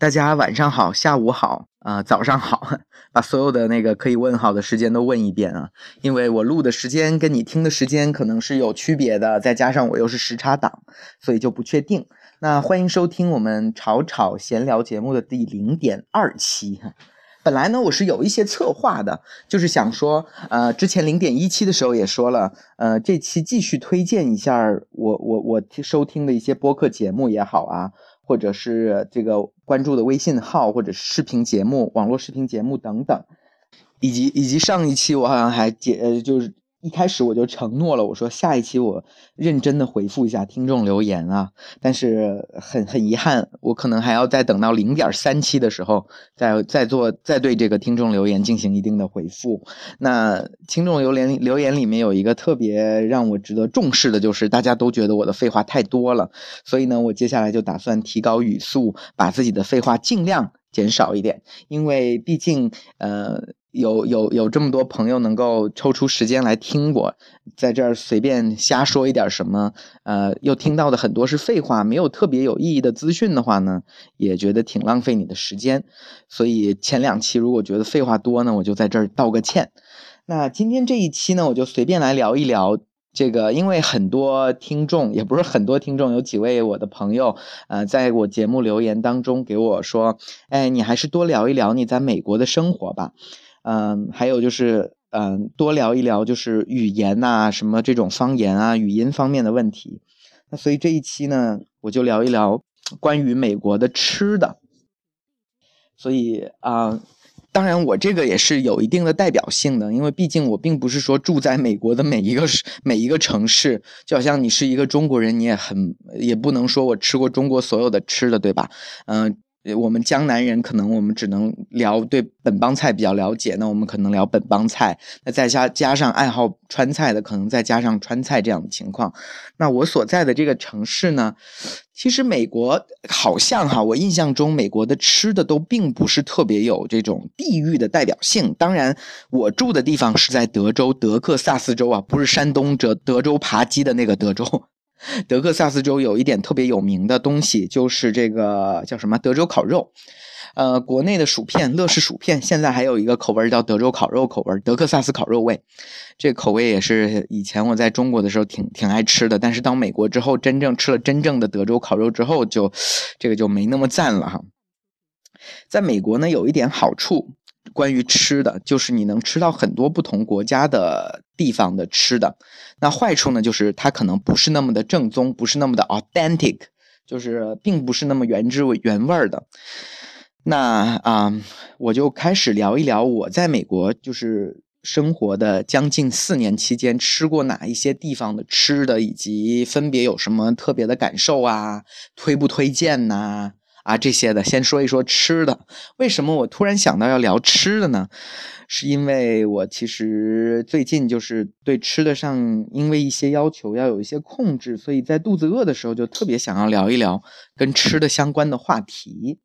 大家晚上好，下午好啊、早上好，把所有的那个可以问好的时间都问一遍啊，因为我录的时间跟你听的时间可能是有区别的，再加上我又是时差党，所以就不确定。那欢迎收听我们吵吵闲聊节目的第零点二期。本来呢，我是有一些策划的，就是想说，呃，之前零点一期的时候也说了，呃，这期继续推荐一下我我我收听的一些播客节目也好啊，或者是这个关注的微信号，或者视频节目、网络视频节目等等，以及以及上一期我好像还解呃就是。一开始我就承诺了，我说下一期我认真的回复一下听众留言啊，但是很很遗憾，我可能还要再等到零点三期的时候，再再做再对这个听众留言进行一定的回复。那听众留言留言里面有一个特别让我值得重视的，就是大家都觉得我的废话太多了，所以呢，我接下来就打算提高语速，把自己的废话尽量减少一点，因为毕竟呃。有有有这么多朋友能够抽出时间来听我在这儿随便瞎说一点什么，呃，又听到的很多是废话，没有特别有意义的资讯的话呢，也觉得挺浪费你的时间。所以前两期如果觉得废话多呢，我就在这儿道个歉。那今天这一期呢，我就随便来聊一聊这个，因为很多听众也不是很多听众，有几位我的朋友，呃，在我节目留言当中给我说，哎，你还是多聊一聊你在美国的生活吧。嗯，还有就是，嗯，多聊一聊就是语言呐、什么这种方言啊、语音方面的问题。那所以这一期呢，我就聊一聊关于美国的吃的。所以啊、当然我这个也是有一定的代表性的，因为毕竟我并不是说住在美国的每一个每一个城市，就好像你是一个中国人，你也很也不能说我吃过中国所有的吃的，对吧？嗯、我们江南人可能我们只能聊对本帮菜比较了解，那我们可能聊本帮菜，那再加加上爱好川菜的，可能再加上川菜这样的情况。那我所在的这个城市呢，其实美国好像哈，我印象中美国的吃的都并不是特别有这种地域的代表性。当然，我住的地方是在德州德克萨斯州啊，不是山东德德州扒鸡的那个德州。德克萨斯州有一点特别有名的东西，就是这个叫什么德州烤肉。呃，国内的薯片乐事薯片现在还有一个口味叫德州烤肉口味，德克萨斯烤肉味。这口味也是以前我在中国的时候挺挺爱吃的，但是到美国之后，真正吃了真正的德州烤肉之后就，就这个就没那么赞了哈。在美国呢，有一点好处，关于吃的，就是你能吃到很多不同国家的地方的吃的。那坏处呢，就是它可能不是那么的正宗，不是那么的 authentic，就是并不是那么原汁原味的。那啊、我就开始聊一聊我在美国就是生活的将近四年期间吃过哪一些地方的吃的，以及分别有什么特别的感受啊，推不推荐呐、啊这些的，先说一说吃的。为什么我突然想到要聊吃的呢？是因为我其实最近就是对吃的上，因为一些要求要有一些控制，所以在肚子饿的时候就特别想要聊一聊跟吃的相关的话题。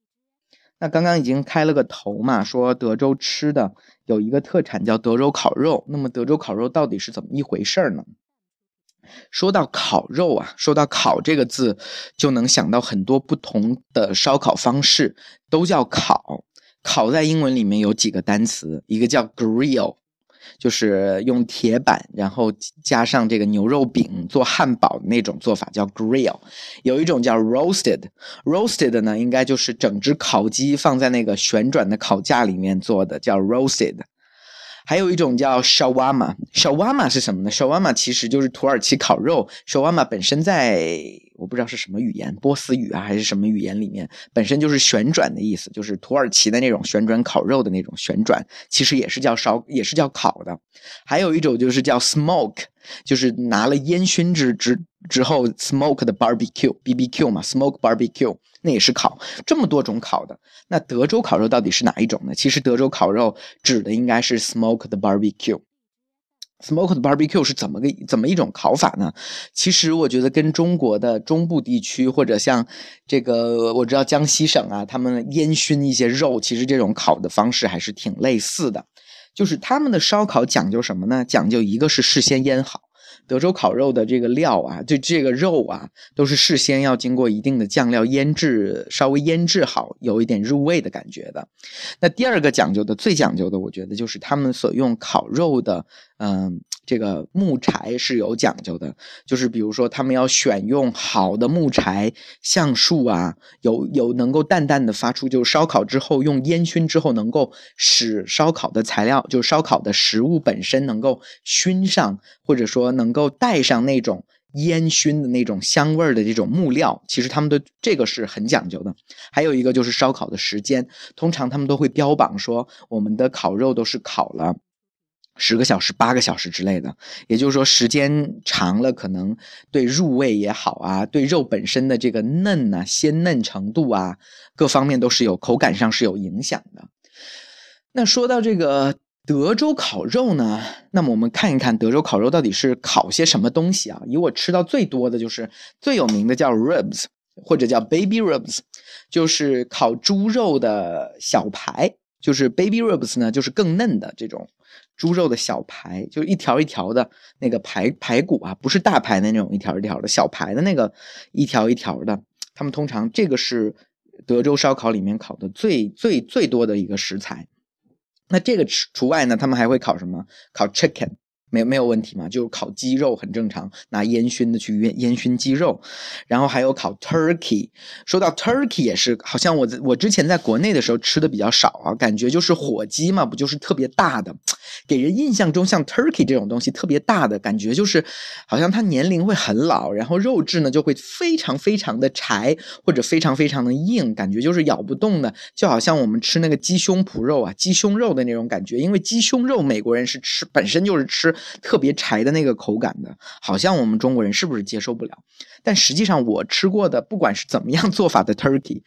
那刚刚已经开了个头嘛，说德州吃的有一个特产叫德州烤肉。那么德州烤肉到底是怎么一回事儿呢？说到烤肉啊，说到烤这个字，就能想到很多不同的烧烤方式，都叫烤。烤在英文里面有几个单词，一个叫 grill，就是用铁板，然后加上这个牛肉饼做汉堡那种做法叫 grill。有一种叫 roasted，roasted 呢应该就是整只烤鸡放在那个旋转的烤架里面做的，叫 roasted。还有一种叫 shawarma，shawarma 是什么呢？shawarma 其实就是土耳其烤肉。shawarma 本身在我不知道是什么语言，波斯语啊还是什么语言里面，本身就是旋转的意思，就是土耳其的那种旋转烤肉的那种旋转，其实也是叫烧，也是叫烤的。还有一种就是叫 smoke，就是拿了烟熏之之之后 smoke 的 barbecue，BBQ 嘛，smoke barbecue 那也是烤，这么多种烤的。那德州烤肉到底是哪一种呢？其实德州烤肉指的应该是 smoke 的 barbecue。smoke 的 barbecue 是怎么个怎么一种烤法呢？其实我觉得跟中国的中部地区或者像这个我知道江西省啊，他们烟熏一些肉，其实这种烤的方式还是挺类似的。就是他们的烧烤讲究什么呢？讲究一个是事先腌好，德州烤肉的这个料啊，就这个肉啊，都是事先要经过一定的酱料腌制，稍微腌制好，有一点入味的感觉的。那第二个讲究的，最讲究的，我觉得就是他们所用烤肉的，嗯。这个木柴是有讲究的，就是比如说他们要选用好的木柴，橡树啊，有有能够淡淡的发出，就是烧烤之后用烟熏之后，能够使烧烤的材料，就烧烤的食物本身能够熏上，或者说能够带上那种烟熏的那种香味儿的这种木料，其实他们的这个是很讲究的。还有一个就是烧烤的时间，通常他们都会标榜说，我们的烤肉都是烤了。十个小时、八个小时之类的，也就是说，时间长了，可能对入味也好啊，对肉本身的这个嫩啊、鲜嫩程度啊，各方面都是有口感上是有影响的。那说到这个德州烤肉呢，那么我们看一看德州烤肉到底是烤些什么东西啊？以我吃到最多的就是最有名的叫 ribs，或者叫 baby ribs，就是烤猪肉的小排，就是 baby ribs 呢，就是更嫩的这种。猪肉的小排，就一条一条的那个排排骨啊，不是大排的那种一条一条的小排的那个一条一条的。他们通常这个是德州烧烤里面烤的最最最多的一个食材。那这个除除外呢，他们还会烤什么？烤 chicken。没没有问题嘛？就是烤鸡肉很正常，拿烟熏的去烟烟熏鸡肉，然后还有烤 turkey。说到 turkey 也是，好像我我之前在国内的时候吃的比较少啊，感觉就是火鸡嘛，不就是特别大的，给人印象中像 turkey 这种东西特别大的感觉，就是好像它年龄会很老，然后肉质呢就会非常非常的柴或者非常非常的硬，感觉就是咬不动的，就好像我们吃那个鸡胸脯肉啊，鸡胸肉的那种感觉，因为鸡胸肉美国人是吃本身就是吃。特别柴的那个口感的，好像我们中国人是不是接受不了？但实际上我吃过的，不管是怎么样做法的 turkey。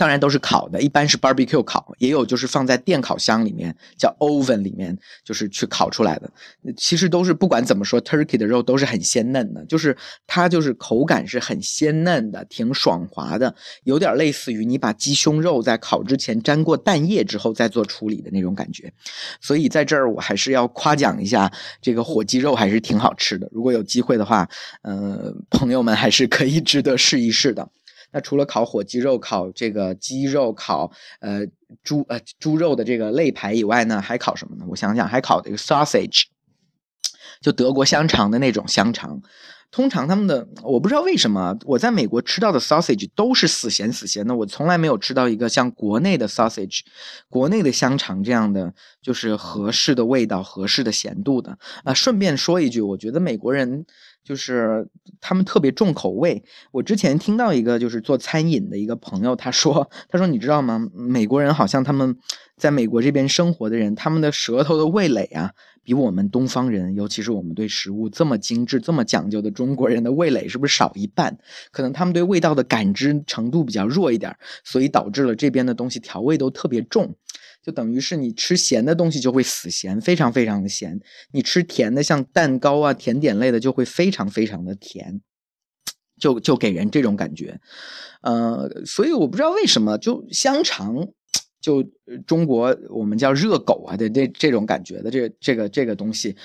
当然都是烤的，一般是 barbecue 烤，也有就是放在电烤箱里面，叫 oven 里面，就是去烤出来的。其实都是不管怎么说，turkey 的肉都是很鲜嫩的，就是它就是口感是很鲜嫩的，挺爽滑的，有点类似于你把鸡胸肉在烤之前沾过蛋液之后再做处理的那种感觉。所以在这儿我还是要夸奖一下这个火鸡肉，还是挺好吃的。如果有机会的话，呃，朋友们还是可以值得试一试的。那除了烤火鸡肉、烤这个鸡肉、烤呃猪呃猪肉的这个肋排以外呢，还烤什么呢？我想想，还烤这个 sausage，就德国香肠的那种香肠。通常他们的我不知道为什么，我在美国吃到的 sausage 都是死咸死咸的，我从来没有吃到一个像国内的 sausage，国内的香肠这样的就是合适的味道、合适的咸度的。啊，顺便说一句，我觉得美国人。就是他们特别重口味。我之前听到一个就是做餐饮的一个朋友，他说：“他说你知道吗？美国人好像他们在美国这边生活的人，他们的舌头的味蕾啊，比我们东方人，尤其是我们对食物这么精致、这么讲究的中国人的味蕾，是不是少一半？可能他们对味道的感知程度比较弱一点，所以导致了这边的东西调味都特别重。”就等于是你吃咸的东西就会死咸，非常非常的咸；你吃甜的，像蛋糕啊、甜点类的，就会非常非常的甜，就就给人这种感觉。呃，所以我不知道为什么，就香肠，就中国我们叫热狗啊的这这种感觉的这这个这个东西，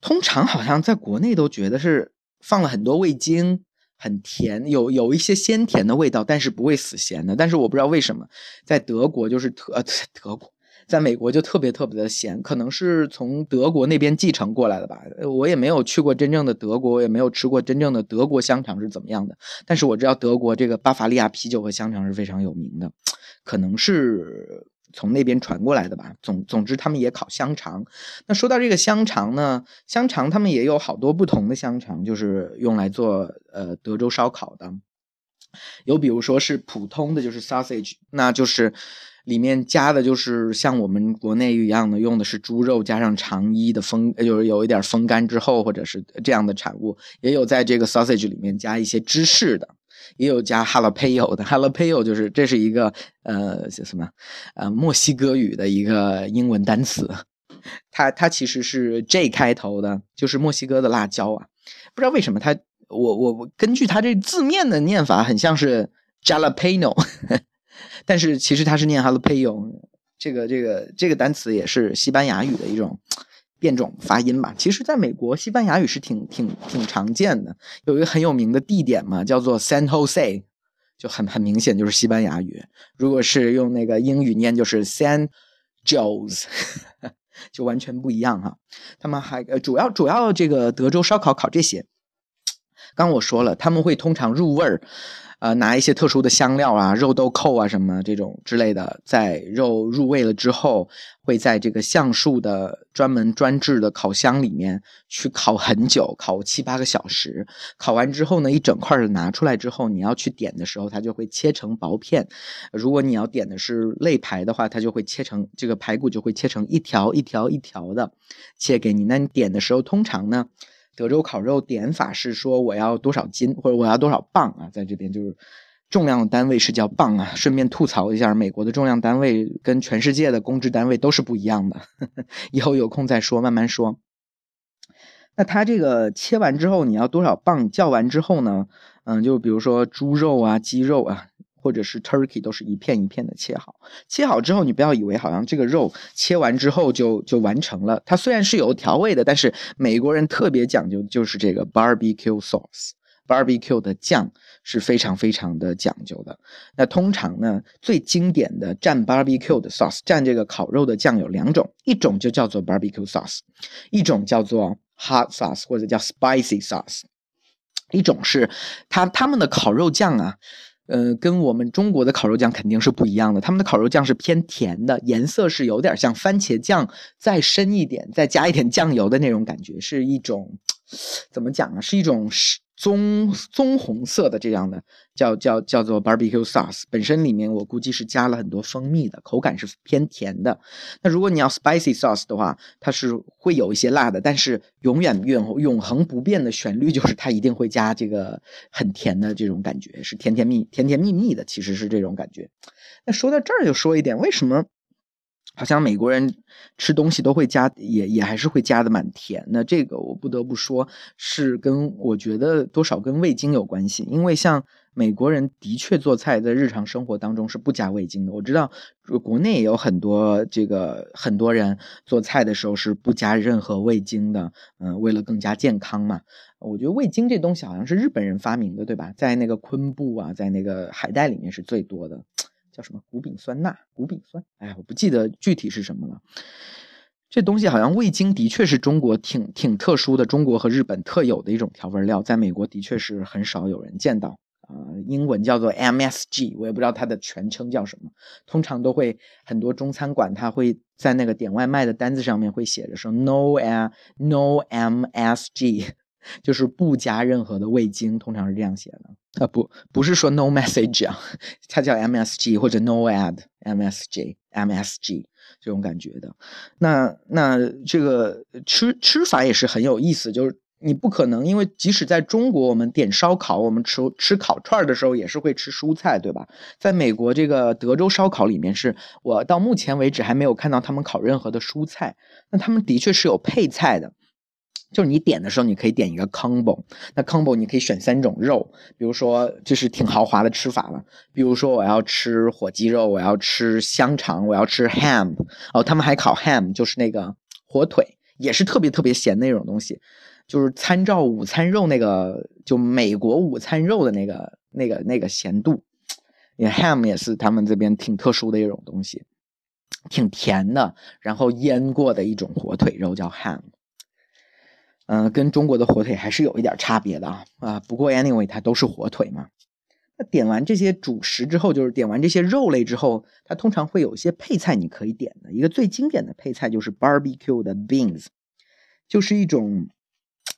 通常好像在国内都觉得是放了很多味精。很甜，有有一些鲜甜的味道，但是不会死咸的。但是我不知道为什么，在德国就是特呃德国，在美国就特别特别的咸，可能是从德国那边继承过来的吧。我也没有去过真正的德国，我也没有吃过真正的德国香肠是怎么样的。但是我知道德国这个巴伐利亚啤酒和香肠是非常有名的，可能是。从那边传过来的吧。总总之，他们也烤香肠。那说到这个香肠呢，香肠他们也有好多不同的香肠，就是用来做呃德州烧烤的。有比如说是普通的，就是 sausage，那就是里面加的就是像我们国内一样的，用的是猪肉加上肠衣的风，就是有一点风干之后或者是这样的产物。也有在这个 sausage 里面加一些芝士的。也有加 jalapeno 的 jalapeno 就是这是一个呃什么呃墨西哥语的一个英文单词，它它其实是 J 开头的，就是墨西哥的辣椒啊。不知道为什么它我我我根据它这字面的念法很像是 jalapeno，但是其实它是念 jalapeno。这个这个这个单词也是西班牙语的一种变种发音吧。其实，在美国，西班牙语是挺挺挺常见的。有一个很有名的地点嘛，叫做 San Jose，就很很明显就是西班牙语。如果是用那个英语念，就是 San Jose，就完全不一样哈。他们还呃，主要主要这个德州烧烤烤这些。刚我说了，他们会通常入味儿。呃，拿一些特殊的香料啊，肉豆蔻啊，什么这种之类的，在肉入味了之后，会在这个橡树的专门专制的烤箱里面去烤很久，烤七八个小时。烤完之后呢，一整块的拿出来之后，你要去点的时候，它就会切成薄片。如果你要点的是肋排的话，它就会切成这个排骨就会切成一条一条一条的切给你。那你点的时候，通常呢？德州烤肉点法是说我要多少斤或者我要多少磅啊，在这边就是重量的单位是叫磅啊。顺便吐槽一下，美国的重量单位跟全世界的公制单位都是不一样的。以后有空再说，慢慢说。那它这个切完之后你要多少磅？叫完之后呢？嗯，就比如说猪肉啊、鸡肉啊。或者是 turkey 都是一片一片的切好，切好之后你不要以为好像这个肉切完之后就就完成了。它虽然是有调味的，但是美国人特别讲究就是这个 barbecue sauce，barbecue 的酱是非常非常的讲究的。那通常呢，最经典的蘸 barbecue 的 sauce，蘸这个烤肉的酱有两种，一种就叫做 barbecue sauce，一种叫做 hot sauce 或者叫 spicy sauce。一种是他他们的烤肉酱啊。呃，跟我们中国的烤肉酱肯定是不一样的。他们的烤肉酱是偏甜的，颜色是有点像番茄酱再深一点，再加一点酱油的那种感觉，是一种怎么讲呢？是一种是。棕棕红色的这样的叫叫叫做 barbecue sauce，本身里面我估计是加了很多蜂蜜的，口感是偏甜的。那如果你要 spicy sauce 的话，它是会有一些辣的，但是永远永永恒不变的旋律 就是它一定会加这个很甜的这种感觉，是甜甜蜜甜甜蜜蜜的，其实是这种感觉。那说到这儿就说一点，为什么？好像美国人吃东西都会加，也也还是会加的蛮甜的。这个我不得不说，是跟我觉得多少跟味精有关系。因为像美国人的确做菜在日常生活当中是不加味精的。我知道国内也有很多这个很多人做菜的时候是不加任何味精的。嗯，为了更加健康嘛。我觉得味精这东西好像是日本人发明的，对吧？在那个昆布啊，在那个海带里面是最多的。叫什么谷丙酸钠？谷丙酸，哎，我不记得具体是什么了。这东西好像味精的确是中国挺挺特殊的，中国和日本特有的一种调味料，在美国的确是很少有人见到啊。英文叫做 MSG，我也不知道它的全称叫什么。通常都会很多中餐馆，它会在那个点外卖的单子上面会写着说 No M No MSG。就是不加任何的味精，通常是这样写的啊，不不是说 no message 啊，它叫 MSG 或者 no add MSG MSG 这种感觉的。那那这个吃吃法也是很有意思，就是你不可能，因为即使在中国，我们点烧烤，我们吃吃烤串的时候也是会吃蔬菜，对吧？在美国这个德州烧烤里面，是我到目前为止还没有看到他们烤任何的蔬菜，那他们的确是有配菜的。就是你点的时候，你可以点一个 combo，那 combo 你可以选三种肉，比如说就是挺豪华的吃法了。比如说我要吃火鸡肉，我要吃香肠，我要吃 ham，哦，他们还烤 ham，就是那个火腿，也是特别特别咸的那种东西，就是参照午餐肉那个，就美国午餐肉的那个那个那个咸度，也 ham 也是他们这边挺特殊的一种东西，挺甜的，然后腌过的一种火腿肉叫 ham。嗯，跟中国的火腿还是有一点差别的啊啊！不过 anyway，它都是火腿嘛。那点完这些主食之后，就是点完这些肉类之后，它通常会有一些配菜你可以点的。一个最经典的配菜就是 barbecue 的 beans，就是一种。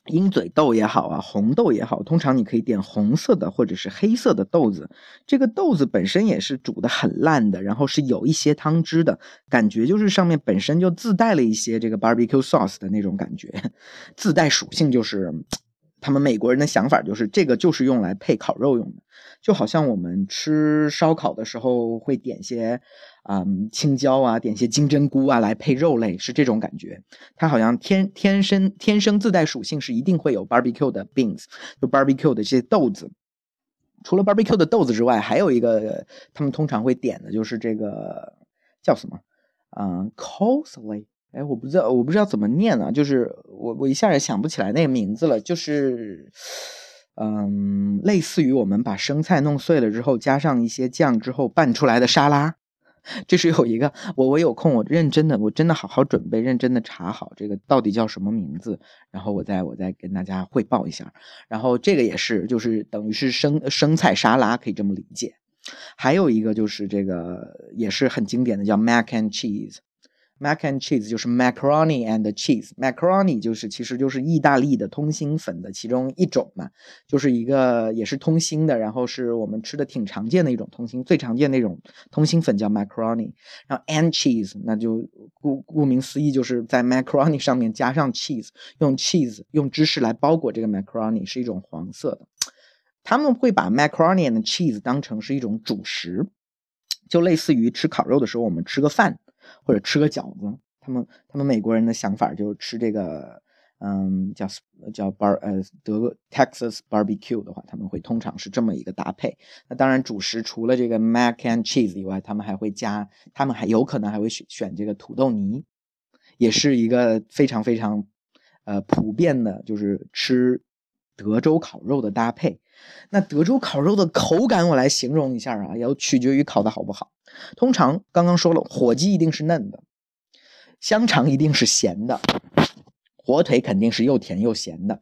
鹰嘴豆也好啊，红豆也好，通常你可以点红色的或者是黑色的豆子。这个豆子本身也是煮的很烂的，然后是有一些汤汁的感觉，就是上面本身就自带了一些这个 barbecue sauce 的那种感觉，自带属性就是。他们美国人的想法就是，这个就是用来配烤肉用的，就好像我们吃烧烤的时候会点些，嗯，青椒啊，点些金针菇啊来配肉类，是这种感觉。它好像天天生天生自带属性是一定会有 barbecue 的 beans，就 barbecue 的这些豆子。除了 barbecue 的豆子之外，还有一个他们通常会点的就是这个叫什么？嗯，coleslaw 哎，我不知道，我不知道怎么念啊，就是我我一下也想不起来那个名字了，就是。嗯，类似于我们把生菜弄碎了之后，加上一些酱之后拌出来的沙拉，这是有一个我我有空我认真的我真的好好准备，认真的查好这个到底叫什么名字，然后我再我再跟大家汇报一下。然后这个也是就是等于是生生菜沙拉，可以这么理解。还有一个就是这个也是很经典的叫 mac and cheese。Mac and cheese 就是 macaroni and cheese，macaroni 就是其实就是意大利的通心粉的其中一种嘛，就是一个也是通心的，然后是我们吃的挺常见的一种通心，最常见的那种通心粉叫 macaroni，然后 and cheese 那就顾顾名思义就是在 macaroni 上面加上 cheese，用 cheese 用芝士来包裹这个 macaroni 是一种黄色的，他们会把 macaroni and cheese 当成是一种主食，就类似于吃烤肉的时候我们吃个饭。或者吃个饺子，他们他们美国人的想法就是吃这个，嗯，叫叫 bar 呃德 Texas barbecue 的话，他们会通常是这么一个搭配。那当然主食除了这个 mac and cheese 以外，他们还会加，他们还有可能还会选选这个土豆泥，也是一个非常非常呃普遍的，就是吃德州烤肉的搭配。那德州烤肉的口感，我来形容一下啊，要取决于烤的好不好。通常刚刚说了，火鸡一定是嫩的，香肠一定是咸的，火腿肯定是又甜又咸的。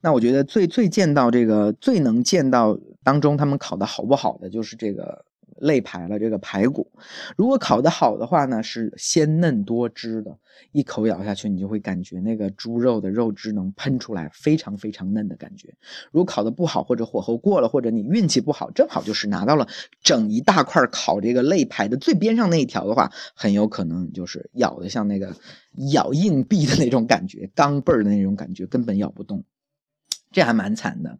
那我觉得最最见到这个最能见到当中他们烤的好不好的，就是这个。肋排了这个排骨，如果烤得好的话呢，是鲜嫩多汁的，一口咬下去，你就会感觉那个猪肉的肉汁能喷出来，非常非常嫩的感觉。如果烤得不好，或者火候过了，或者你运气不好，正好就是拿到了整一大块烤这个肋排的最边上那一条的话，很有可能就是咬的像那个咬硬币的那种感觉，钢镚儿的那种感觉，根本咬不动。这还蛮惨的，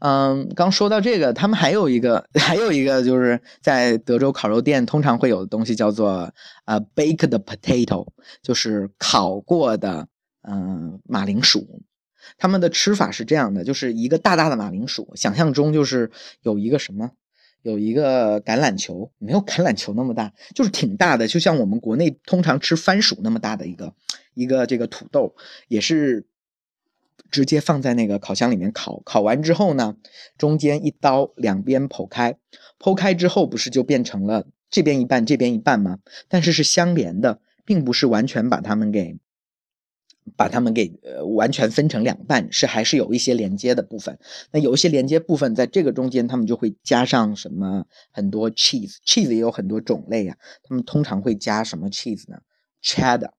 嗯，刚说到这个，他们还有一个，还有一个就是在德州烤肉店通常会有的东西叫做呃 baked potato，就是烤过的嗯马铃薯。他们的吃法是这样的，就是一个大大的马铃薯，想象中就是有一个什么，有一个橄榄球，没有橄榄球那么大，就是挺大的，就像我们国内通常吃番薯那么大的一个一个这个土豆，也是。直接放在那个烤箱里面烤，烤完之后呢，中间一刀两边剖开，剖开之后不是就变成了这边一半这边一半吗？但是是相连的，并不是完全把它们给把它们给呃完全分成两半，是还是有一些连接的部分。那有一些连接部分在这个中间，他们就会加上什么很多 cheese，cheese 也有很多种类啊，他们通常会加什么 cheese 呢？cheddar。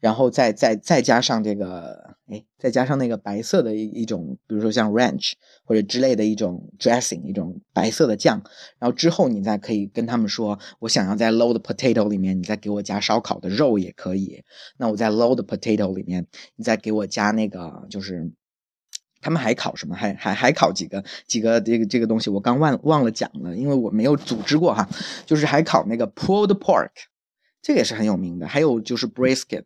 然后再再再加上这个，哎，再加上那个白色的一一种，比如说像 ranch 或者之类的一种 dressing，一种白色的酱。然后之后你再可以跟他们说，我想要在 load potato 里面，你再给我加烧烤的肉也可以。那我在 load potato 里面，你再给我加那个，就是他们还烤什么？还还还烤几个几个这个这个东西，我刚忘忘了讲了，因为我没有组织过哈，就是还烤那个 pulled pork。这个也是很有名的，还有就是 brisket，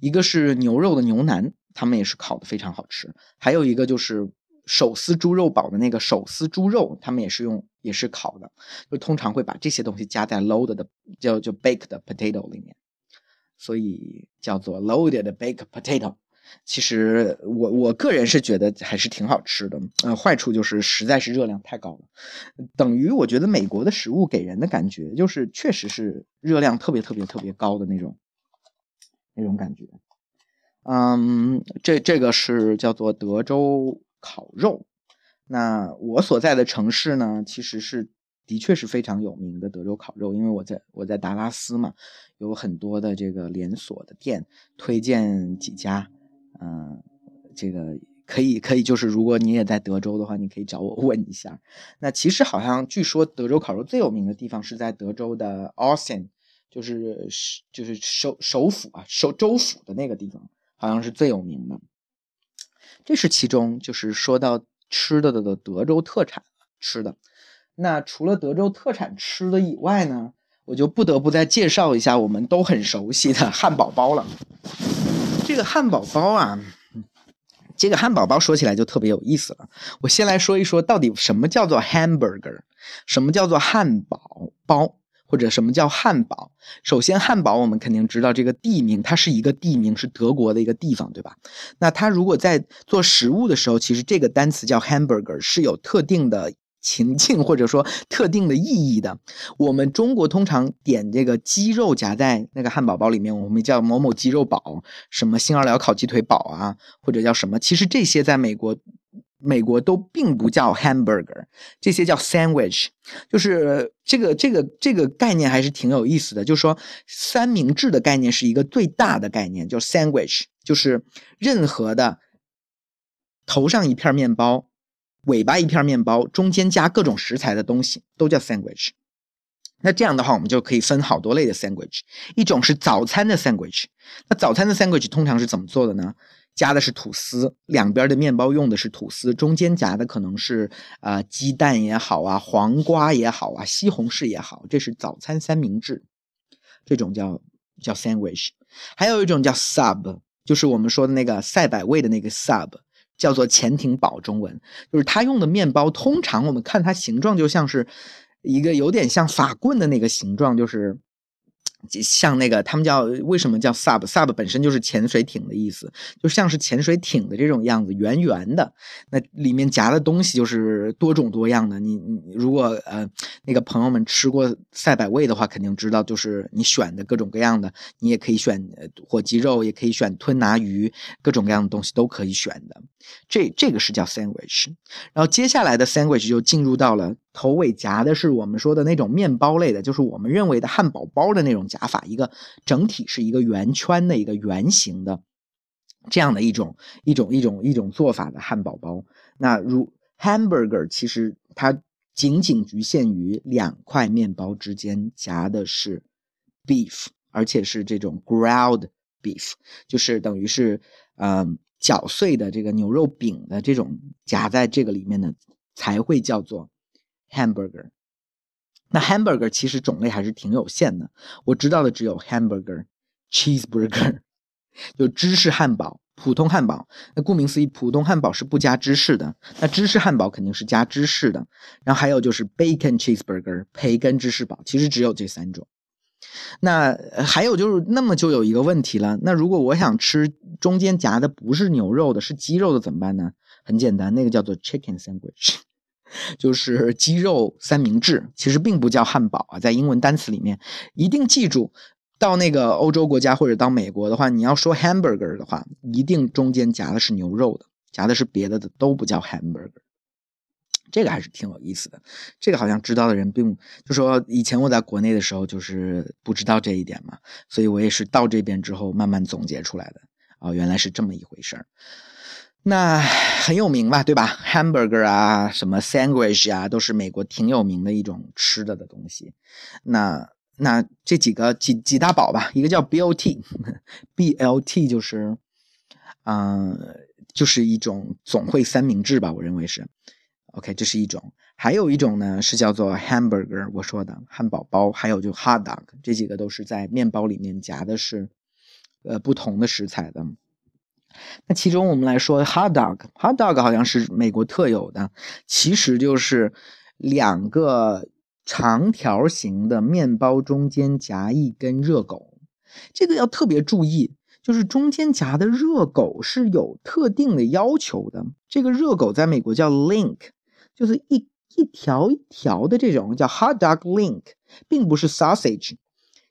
一个是牛肉的牛腩，他们也是烤的非常好吃。还有一个就是手撕猪肉堡的那个手撕猪肉，他们也是用也是烤的，就通常会把这些东西加在 loaded 的叫就 baked potato 里面，所以叫做 loaded baked potato。其实我我个人是觉得还是挺好吃的，呃，坏处就是实在是热量太高了，等于我觉得美国的食物给人的感觉就是确实是热量特别特别特别高的那种那种感觉。嗯，这这个是叫做德州烤肉。那我所在的城市呢，其实是的确是非常有名的德州烤肉，因为我在我在达拉斯嘛，有很多的这个连锁的店，推荐几家。嗯，这个可以可以，就是如果你也在德州的话，你可以找我问一下。那其实好像据说德州烤肉最有名的地方是在德州的 Austin，就是就是首首府啊，首州府的那个地方，好像是最有名的。这是其中就是说到吃的的德州特产吃的。那除了德州特产吃的以外呢，我就不得不再介绍一下我们都很熟悉的汉堡包了。这个汉堡包啊，这个汉堡包说起来就特别有意思了。我先来说一说，到底什么叫做 hamburger，什么叫做汉堡包？或者什么叫汉堡？首先，汉堡我们肯定知道这个地名，它是一个地名，是德国的一个地方，对吧？那它如果在做食物的时候，其实这个单词叫 hamburger 是有特定的情境或者说特定的意义的。我们中国通常点这个鸡肉夹在那个汉堡包里面，我们叫某某鸡肉堡，什么新奥尔良烤鸡腿堡啊，或者叫什么？其实这些在美国。美国都并不叫 hamburger，这些叫 sandwich，就是这个这个这个概念还是挺有意思的。就是说三明治的概念是一个最大的概念，叫 sandwich，就是任何的头上一片面包，尾巴一片面包，中间加各种食材的东西都叫 sandwich。那这样的话，我们就可以分好多类的 sandwich，一种是早餐的 sandwich。那早餐的 sandwich 通常是怎么做的呢？加的是吐司，两边的面包用的是吐司，中间夹的可能是啊鸡蛋也好啊，黄瓜也好啊，西红柿也好，这是早餐三明治，这种叫叫 sandwich。还有一种叫 sub，就是我们说的那个赛百味的那个 sub，叫做潜艇堡，中文就是它用的面包，通常我们看它形状就像是一个有点像法棍的那个形状，就是。像那个，他们叫为什么叫 sub？sub 本身就是潜水艇的意思，就像是潜水艇的这种样子，圆圆的。那里面夹的东西就是多种多样的。你你如果呃那个朋友们吃过赛百味的话，肯定知道，就是你选的各种各样的，你也可以选火鸡肉，也可以选吞拿鱼，各种各样的东西都可以选的。这这个是叫 sandwich。然后接下来的 sandwich 就进入到了。头尾夹的是我们说的那种面包类的，就是我们认为的汉堡包的那种夹法，一个整体是一个圆圈的一个圆形的这样的一种一种一种一种做法的汉堡包。那如 hamburger 其实它仅仅局限于两块面包之间夹的是 beef，而且是这种 ground beef，就是等于是嗯搅碎的这个牛肉饼的这种夹在这个里面的才会叫做。hamburger，那 hamburger 其实种类还是挺有限的。我知道的只有 hamburger、cheeseburger，就芝士汉堡、普通汉堡。那顾名思义，普通汉堡是不加芝士的。那芝士汉堡肯定是加芝士的。然后还有就是 bacon cheeseburger，培根芝士堡。其实只有这三种。那还有就是，那么就有一个问题了。那如果我想吃中间夹的不是牛肉的，是鸡肉的怎么办呢？很简单，那个叫做 chicken sandwich。就是鸡肉三明治，其实并不叫汉堡啊，在英文单词里面，一定记住，到那个欧洲国家或者到美国的话，你要说 hamburger 的话，一定中间夹的是牛肉的，夹的是别的的都不叫 hamburger。这个还是挺有意思的，这个好像知道的人并就说以前我在国内的时候就是不知道这一点嘛，所以我也是到这边之后慢慢总结出来的啊，原来是这么一回事儿。那很有名吧，对吧？Hamburger 啊，什么 Sandwich 啊，都是美国挺有名的一种吃的的东西。那那这几个几几大宝吧，一个叫 BLT，BLT 就是，嗯，就是一种总会三明治吧，我认为是。OK，这是一种，还有一种呢是叫做 Hamburger，我说的汉堡包，还有就 Hot Dog，这几个都是在面包里面夹的是，呃，不同的食材的。那其中我们来说，hot dog，hot dog 好像是美国特有的，其实就是两个长条形的面包中间夹一根热狗。这个要特别注意，就是中间夹的热狗是有特定的要求的。这个热狗在美国叫 link，就是一一条一条的这种叫 hot dog link，并不是 sausage。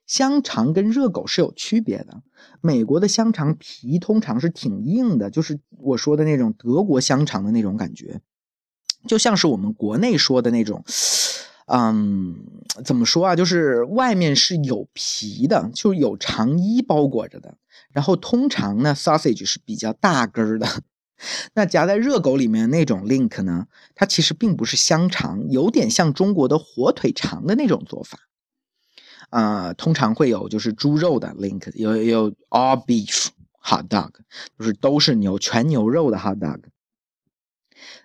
香肠跟热狗是有区别的。美国的香肠皮通常是挺硬的，就是我说的那种德国香肠的那种感觉，就像是我们国内说的那种，嗯，怎么说啊？就是外面是有皮的，就是有肠衣包裹着的。然后通常呢，sausage 是比较大根的。那夹在热狗里面那种 link 呢，它其实并不是香肠，有点像中国的火腿肠的那种做法。啊，通常会有就是猪肉的 link，有有 all beef hot dog，就是都是牛全牛肉的 hot dog。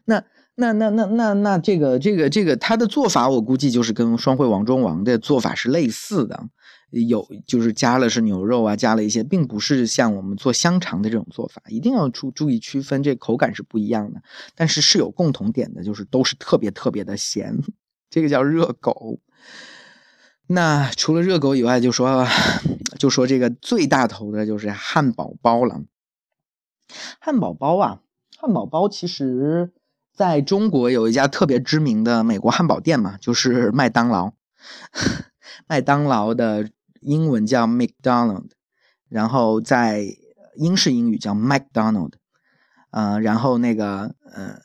那那那那那那这个这个这个它的做法，我估计就是跟双汇王中王的做法是类似的，有就是加了是牛肉啊，加了一些，并不是像我们做香肠的这种做法，一定要注注意区分，这口感是不一样的，但是是有共同点的，就是都是特别特别的咸，这个叫热狗。那除了热狗以外，就说就说这个最大头的就是汉堡包了。汉堡包啊，汉堡包其实在中国有一家特别知名的美国汉堡店嘛，就是麦当劳。麦当劳的英文叫 McDonald，然后在英式英语叫 McDonald，呃，然后那个呃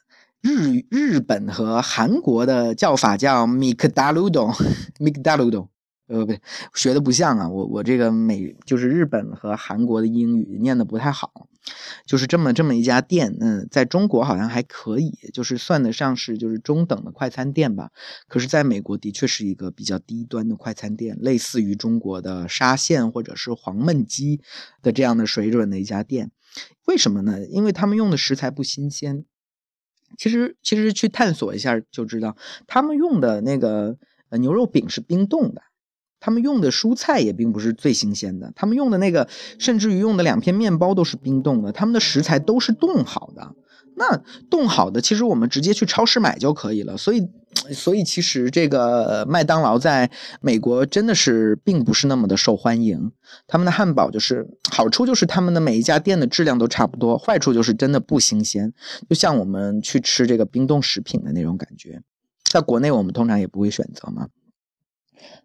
日日本和韩国的叫法叫 McDonald，McDonald。呃，不对，学的不像啊，我我这个美就是日本和韩国的英语念的不太好，就是这么这么一家店，嗯，在中国好像还可以，就是算得上是就是中等的快餐店吧，可是在美国的确是一个比较低端的快餐店，类似于中国的沙县或者是黄焖鸡的这样的水准的一家店，为什么呢？因为他们用的食材不新鲜，其实其实去探索一下就知道，他们用的那个牛肉饼是冰冻的。他们用的蔬菜也并不是最新鲜的，他们用的那个，甚至于用的两片面包都是冰冻的，他们的食材都是冻好的。那冻好的，其实我们直接去超市买就可以了。所以，所以其实这个麦当劳在美国真的是并不是那么的受欢迎。他们的汉堡就是好处就是他们的每一家店的质量都差不多，坏处就是真的不新鲜，就像我们去吃这个冰冻食品的那种感觉。在国内我们通常也不会选择嘛。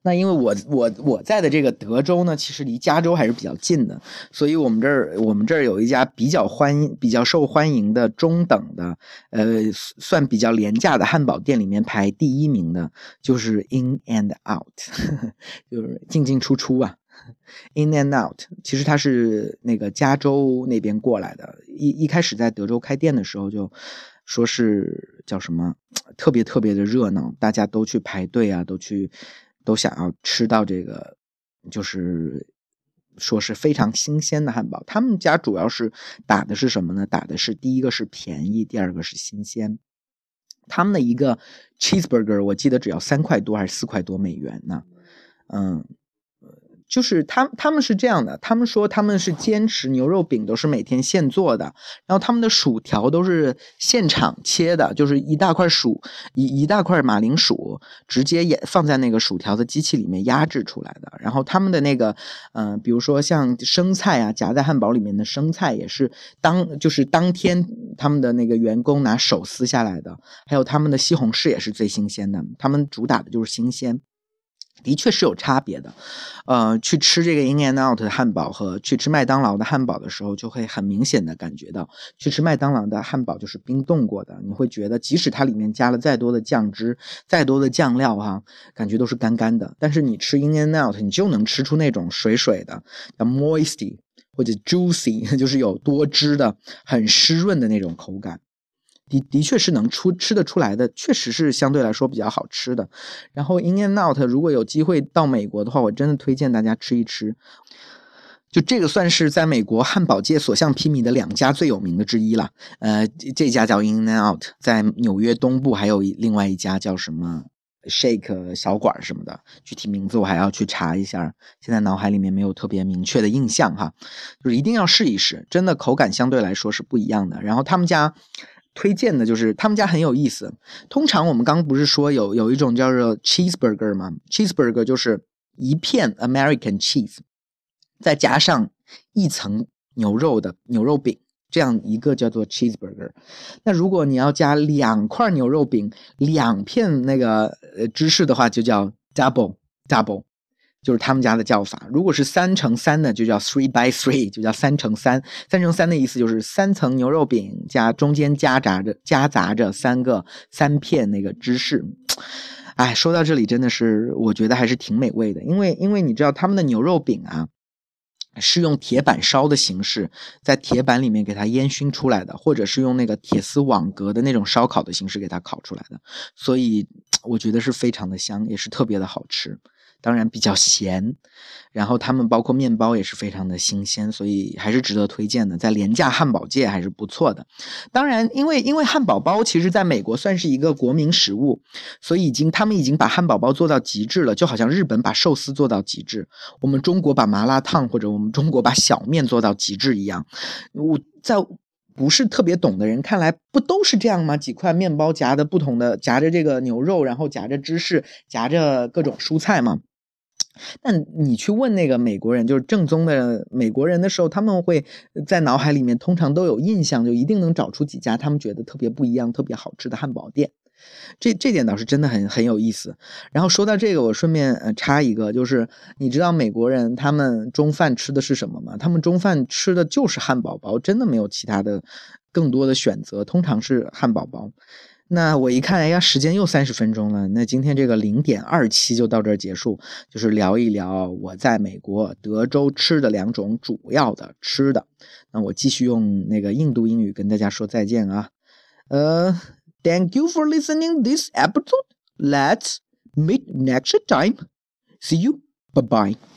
那因为我我我在的这个德州呢，其实离加州还是比较近的，所以我们这儿我们这儿有一家比较欢比较受欢迎的中等的，呃，算比较廉价的汉堡店里面排第一名的，就是 In and Out，就是进进出出啊。In and Out，其实它是那个加州那边过来的，一一开始在德州开店的时候就说是叫什么特别特别的热闹，大家都去排队啊，都去。都想要吃到这个，就是说是非常新鲜的汉堡。他们家主要是打的是什么呢？打的是第一个是便宜，第二个是新鲜。他们的一个 cheeseburger 我记得只要三块多还是四块多美元呢？嗯。就是他他们是这样的，他们说他们是坚持牛肉饼都是每天现做的，然后他们的薯条都是现场切的，就是一大块薯一一大块马铃薯直接也放在那个薯条的机器里面压制出来的。然后他们的那个嗯，比如说像生菜啊，夹在汉堡里面的生菜也是当就是当天他们的那个员工拿手撕下来的，还有他们的西红柿也是最新鲜的，他们主打的就是新鲜。的确是有差别的，呃，去吃这个 In and Out 的汉堡和去吃麦当劳的汉堡的时候，就会很明显的感觉到，去吃麦当劳的汉堡就是冰冻过的，你会觉得即使它里面加了再多的酱汁、再多的酱料哈，感觉都是干干的。但是你吃 In and Out，你就能吃出那种水水的，叫 moisty 或者 juicy，就是有多汁的、很湿润的那种口感。的的确是能出吃得出来的，确实是相对来说比较好吃的。然后 In and Out 如果有机会到美国的话，我真的推荐大家吃一吃。就这个算是在美国汉堡界所向披靡的两家最有名的之一了。呃，这家叫 In and Out，在纽约东部还有另外一家叫什么 Shake 小馆什么的，具体名字我还要去查一下，现在脑海里面没有特别明确的印象哈。就是一定要试一试，真的口感相对来说是不一样的。然后他们家。推荐的就是他们家很有意思。通常我们刚不是说有有一种叫做 cheeseburger 吗？cheeseburger 就是一片 American cheese，再加上一层牛肉的牛肉饼，这样一个叫做 cheeseburger。那如果你要加两块牛肉饼、两片那个呃芝士的话，就叫 double double。就是他们家的叫法，如果是三乘三的，就叫 three by three，就叫三乘三。三乘三的意思就是三层牛肉饼加中间夹杂着夹杂着三个三片那个芝士。哎，说到这里真的是我觉得还是挺美味的，因为因为你知道他们的牛肉饼啊，是用铁板烧的形式在铁板里面给它烟熏出来的，或者是用那个铁丝网格的那种烧烤的形式给它烤出来的，所以我觉得是非常的香，也是特别的好吃。当然比较咸，然后他们包括面包也是非常的新鲜，所以还是值得推荐的，在廉价汉堡界还是不错的。当然，因为因为汉堡包其实在美国算是一个国民食物，所以已经他们已经把汉堡包做到极致了，就好像日本把寿司做到极致，我们中国把麻辣烫或者我们中国把小面做到极致一样。我在不是特别懂的人看来，不都是这样吗？几块面包夹的不同的夹着这个牛肉，然后夹着芝士，夹着各种蔬菜吗？但你去问那个美国人，就是正宗的美国人的时候，他们会在脑海里面通常都有印象，就一定能找出几家他们觉得特别不一样、特别好吃的汉堡店。这这点倒是真的很很有意思。然后说到这个，我顺便呃插一个，就是你知道美国人他们中饭吃的是什么吗？他们中饭吃的就是汉堡包，真的没有其他的更多的选择，通常是汉堡包。那我一看，哎呀，时间又三十分钟了。那今天这个零点二期就到这儿结束，就是聊一聊我在美国德州吃的两种主要的吃的。那我继续用那个印度英语跟大家说再见啊。呃，Thank you for listening this episode. Let's meet next time. See you. Bye bye.